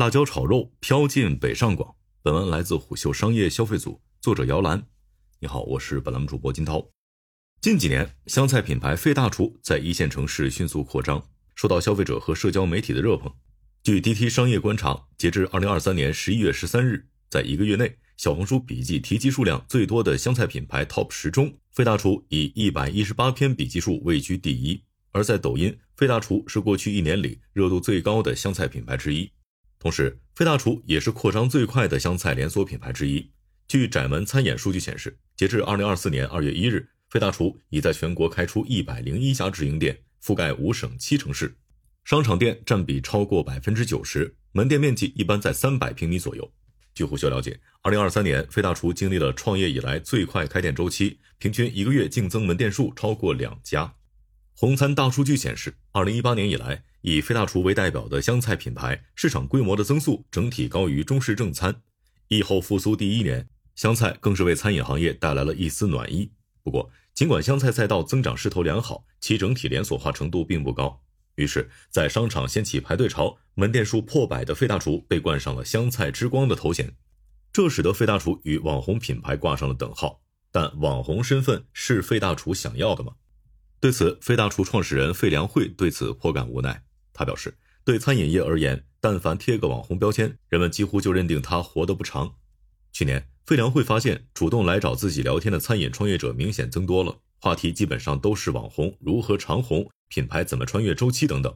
辣椒炒肉飘进北上广。本文来自虎嗅商业消费组，作者姚兰。你好，我是本栏目主播金涛。近几年，湘菜品牌费大厨在一线城市迅速扩张，受到消费者和社交媒体的热捧。据 DT 商业观察，截至二零二三年十一月十三日，在一个月内，小红书笔记提及数量最多的湘菜品牌 TOP 十中，费大厨以一百一十八篇笔记数位居第一。而在抖音，费大厨是过去一年里热度最高的湘菜品牌之一。同时，费大厨也是扩张最快的湘菜连锁品牌之一。据窄门餐饮数据显示，截至二零二四年二月一日。费大厨已在全国开出一百零一家直营店，覆盖五省七城市，商场店占比超过百分之九十，门店面积一般在三百平米左右。据胡秀了解，二零二三年费大厨经历了创业以来最快开店周期，平均一个月净增门店数超过两家。红餐大数据显示，二零一八年以来，以费大厨为代表的湘菜品牌市场规模的增速整体高于中式正餐。疫后复苏第一年，湘菜更是为餐饮行业带来了一丝暖意。不过，尽管湘菜赛道增长势头良好，其整体连锁化程度并不高。于是，在商场掀起排队潮，门店数破百的费大厨被冠上了“湘菜之光”的头衔，这使得费大厨与网红品牌挂上了等号。但网红身份是费大厨想要的吗？对此，费大厨创始人费良慧对此颇感无奈。他表示，对餐饮业而言，但凡贴个网红标签，人们几乎就认定他活得不长。去年。费良会发现，主动来找自己聊天的餐饮创业者明显增多了，话题基本上都是网红如何长红、品牌怎么穿越周期等等。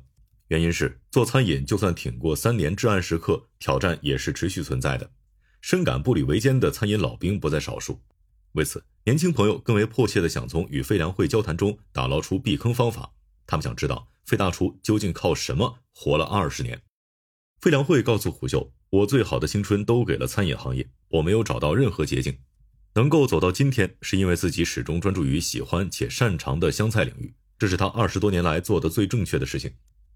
原因是做餐饮就算挺过三年至暗时刻，挑战也是持续存在的。深感步履维艰的餐饮老兵不在少数。为此，年轻朋友更为迫切地想从与费良会交谈中打捞出避坑方法。他们想知道费大厨究竟靠什么活了二十年。费良会告诉虎嗅。我最好的青春都给了餐饮行业，我没有找到任何捷径，能够走到今天，是因为自己始终专注于喜欢且擅长的湘菜领域，这是他二十多年来做的最正确的事情。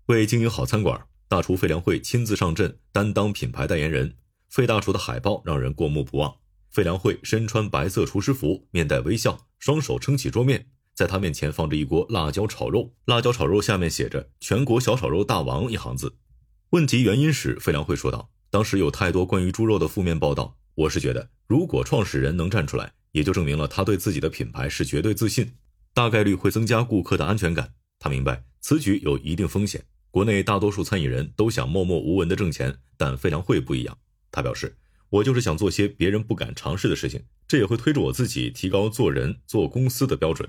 为经营好餐馆，大厨费良会亲自上阵，担当品牌代言人。费大厨的海报让人过目不忘，费良会身穿白色厨师服，面带微笑，双手撑起桌面，在他面前放着一锅辣椒炒肉，辣椒炒肉下面写着“全国小炒肉大王”一行字。问及原因时，费良会说道。当时有太多关于猪肉的负面报道，我是觉得，如果创始人能站出来，也就证明了他对自己的品牌是绝对自信，大概率会增加顾客的安全感。他明白此举有一定风险。国内大多数餐饮人都想默默无闻的挣钱，但费良会不一样。他表示：“我就是想做些别人不敢尝试的事情，这也会推着我自己提高做人、做公司的标准。”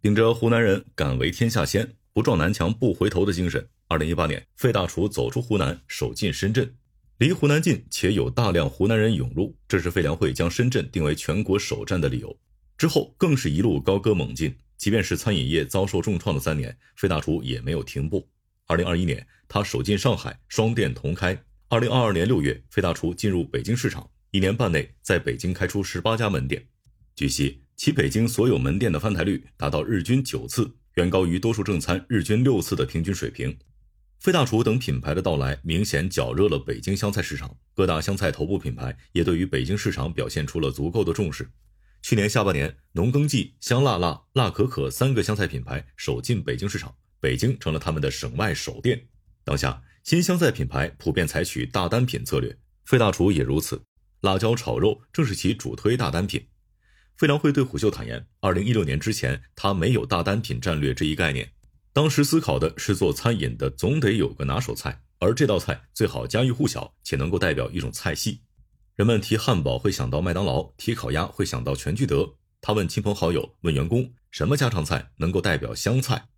秉着湖南人敢为天下先，不撞南墙不回头的精神，二零一八年，费大厨走出湖南，首进深圳。离湖南近且有大量湖南人涌入，这是费良会将深圳定为全国首站的理由。之后更是一路高歌猛进，即便是餐饮业遭受重创的三年，费大厨也没有停步。二零二一年，他首进上海，双店同开。二零二二年六月，费大厨进入北京市场，一年半内在北京开出十八家门店。据悉，其北京所有门店的翻台率达到日均九次，远高于多数正餐日均六次的平均水平。费大厨等品牌的到来，明显搅热了北京湘菜市场。各大湘菜头部品牌也对于北京市场表现出了足够的重视。去年下半年，农耕记、香辣辣、辣可可三个湘菜品牌首进北京市场，北京成了他们的省外首店。当下，新湘菜品牌普遍采取大单品策略，费大厨也如此。辣椒炒肉正是其主推大单品。费良会对虎嗅坦言，二零一六年之前，他没有大单品战略这一概念。当时思考的是做餐饮的总得有个拿手菜，而这道菜最好家喻户晓且能够代表一种菜系。人们提汉堡会想到麦当劳，提烤鸭会想到全聚德。他问亲朋好友，问员工，什么家常菜能够代表湘菜？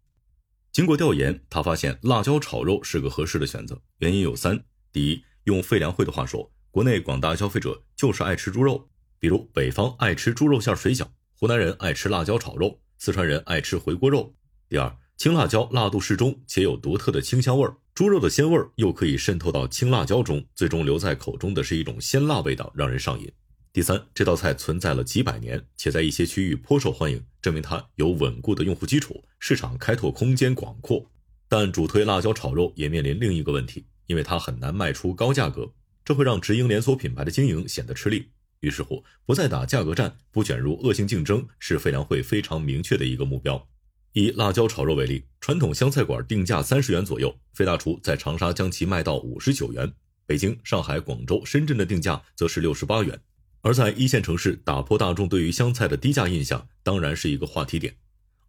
经过调研，他发现辣椒炒肉是个合适的选择。原因有三：第一，用费良会的话说，国内广大消费者就是爱吃猪肉，比如北方爱吃猪肉馅水饺，湖南人爱吃辣椒炒肉，四川人爱吃回锅肉。第二。青辣椒辣度适中，且有独特的清香味儿，猪肉的鲜味儿又可以渗透到青辣椒中，最终留在口中的是一种鲜辣味道，让人上瘾。第三，这道菜存在了几百年，且在一些区域颇受欢迎，证明它有稳固的用户基础，市场开拓空间广阔。但主推辣椒炒肉也面临另一个问题，因为它很难卖出高价格，这会让直营连锁品牌的经营显得吃力。于是乎，不再打价格战，不卷入恶性竞争，是费良会非常明确的一个目标。以辣椒炒肉为例，传统湘菜馆定价三十元左右，费大厨在长沙将其卖到五十九元。北京、上海、广州、深圳的定价则是六十八元。而在一线城市，打破大众对于湘菜的低价印象，当然是一个话题点。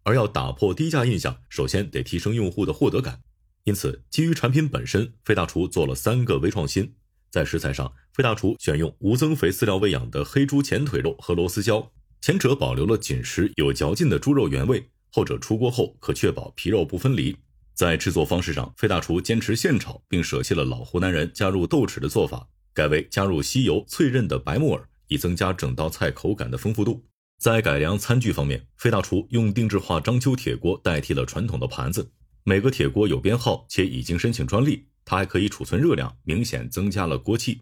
而要打破低价印象，首先得提升用户的获得感。因此，基于产品本身，费大厨做了三个微创新。在食材上，费大厨选用无增肥饲料喂养的黑猪前腿肉和螺丝椒，前者保留了紧实有嚼劲的猪肉原味，后者出锅后可确保皮肉不分离。在制作方式上，费大厨坚持现炒，并舍弃了老湖南人加入豆豉的做法，改为加入吸油脆韧的白木耳，以增加整道菜口感的丰富度。在改良餐具方面，费大厨用定制化章丘铁锅代替了传统的盘子，每个铁锅有编号且已经申请专利，它还可以储存热量，明显增加了锅气。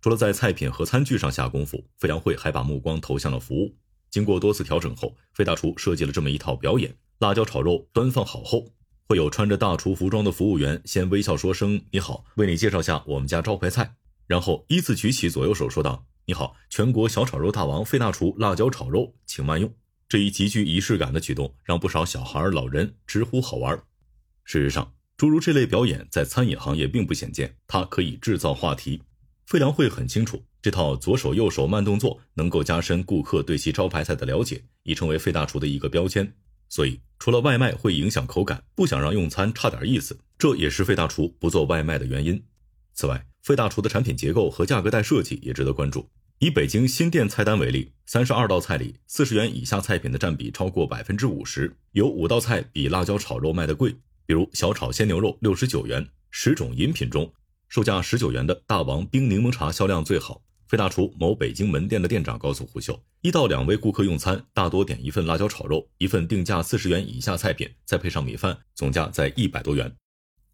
除了在菜品和餐具上下功夫，费良会还把目光投向了服务。经过多次调整后，费大厨设计了这么一套表演：辣椒炒肉端放好后。会有穿着大厨服装的服务员先微笑说声“你好”，为你介绍下我们家招牌菜，然后依次举起左右手说道：“你好，全国小炒肉大王费大厨辣椒炒肉，请慢用。”这一极具仪式感的举动让不少小孩、老人直呼好玩。事实上，诸如这类表演在餐饮行业并不鲜见，它可以制造话题。费良会很清楚，这套左手右手慢动作能够加深顾客对其招牌菜的了解，已成为费大厨的一个标签。所以，除了外卖会影响口感，不想让用餐差点意思，这也是费大厨不做外卖的原因。此外，费大厨的产品结构和价格带设计也值得关注。以北京新店菜单为例，三十二道菜里，四十元以下菜品的占比超过百分之五十，有五道菜比辣椒炒肉卖的贵，比如小炒鲜牛肉六十九元。十种饮品中，售价十九元的大王冰柠檬茶销量最好。费大厨某北京门店的店长告诉胡秀，一到两位顾客用餐，大多点一份辣椒炒肉，一份定价四十元以下菜品，再配上米饭，总价在一百多元。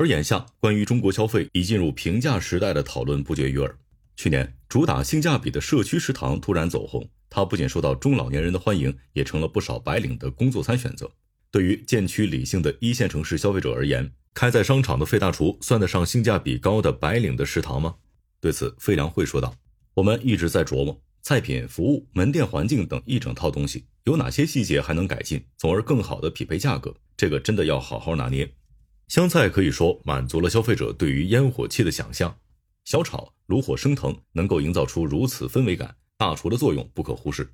而眼下，关于中国消费已进入平价时代的讨论不绝于耳。去年，主打性价比的社区食堂突然走红，它不仅受到中老年人的欢迎，也成了不少白领的工作餐选择。对于渐趋理性的一线城市消费者而言，开在商场的费大厨算得上性价比高的白领的食堂吗？对此，费良会说道。我们一直在琢磨菜品、服务、门店环境等一整套东西有哪些细节还能改进，从而更好的匹配价格。这个真的要好好拿捏。湘菜可以说满足了消费者对于烟火气的想象，小炒炉火升腾，能够营造出如此氛围感，大厨的作用不可忽视。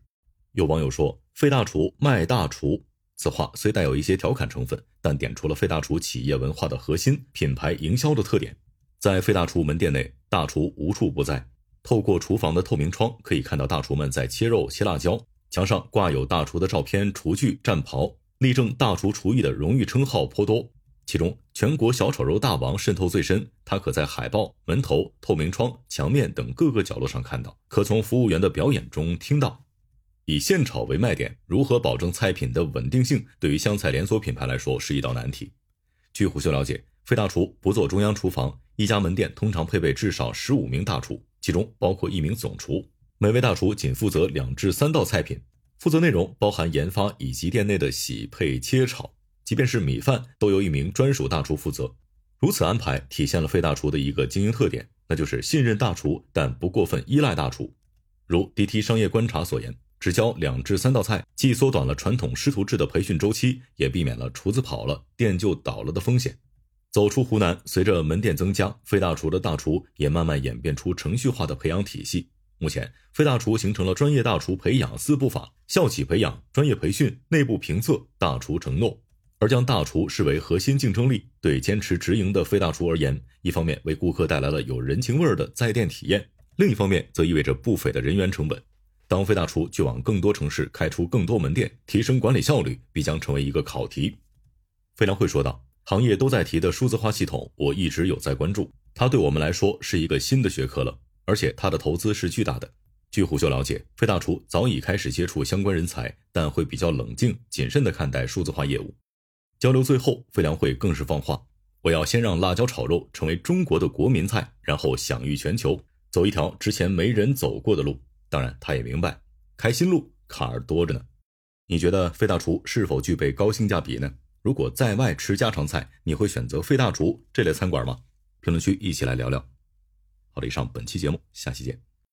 有网友说：“费大厨卖大厨”，此话虽带有一些调侃成分，但点出了费大厨企业文化的核心、品牌营销的特点。在费大厨门店内，大厨无处不在。透过厨房的透明窗，可以看到大厨们在切肉、切辣椒。墙上挂有大厨的照片、厨具、战袍，力证大厨厨艺的荣誉称号颇多。其中，全国小炒肉大王渗透最深，他可在海报、门头、透明窗、墙面等各个角落上看到，可从服务员的表演中听到。以现炒为卖点，如何保证菜品的稳定性，对于湘菜连锁品牌来说是一道难题。据虎嗅了解，费大厨不做中央厨房，一家门店通常配备至少十五名大厨。其中包括一名总厨，每位大厨仅负责两至三道菜品，负责内容包含研发以及店内的洗、配、切、炒。即便是米饭，都由一名专属大厨负责。如此安排体现了费大厨的一个经营特点，那就是信任大厨，但不过分依赖大厨。如 DT 商业观察所言，只教两至三道菜，既缩短了传统师徒制的培训周期，也避免了厨子跑了店就倒了的风险。走出湖南，随着门店增加，费大厨的大厨也慢慢演变出程序化的培养体系。目前，费大厨形成了专业大厨培养四步法：校企培养、专业培训、内部评测、大厨承诺。而将大厨视为核心竞争力，对坚持直营的费大厨而言，一方面为顾客带来了有人情味儿的在店体验，另一方面则意味着不菲的人员成本。当费大厨去往更多城市开出更多门店，提升管理效率，必将成为一个考题。费良会说道。行业都在提的数字化系统，我一直有在关注。它对我们来说是一个新的学科了，而且它的投资是巨大的。据虎嗅了解，费大厨早已开始接触相关人才，但会比较冷静谨慎地看待数字化业务。交流最后，费良会更是放话：我要先让辣椒炒肉成为中国的国民菜，然后享誉全球，走一条之前没人走过的路。当然，他也明白，开新路坎儿多着呢。你觉得费大厨是否具备高性价比呢？如果在外吃家常菜，你会选择费大厨这类餐馆吗？评论区一起来聊聊。好了，以上本期节目，下期见。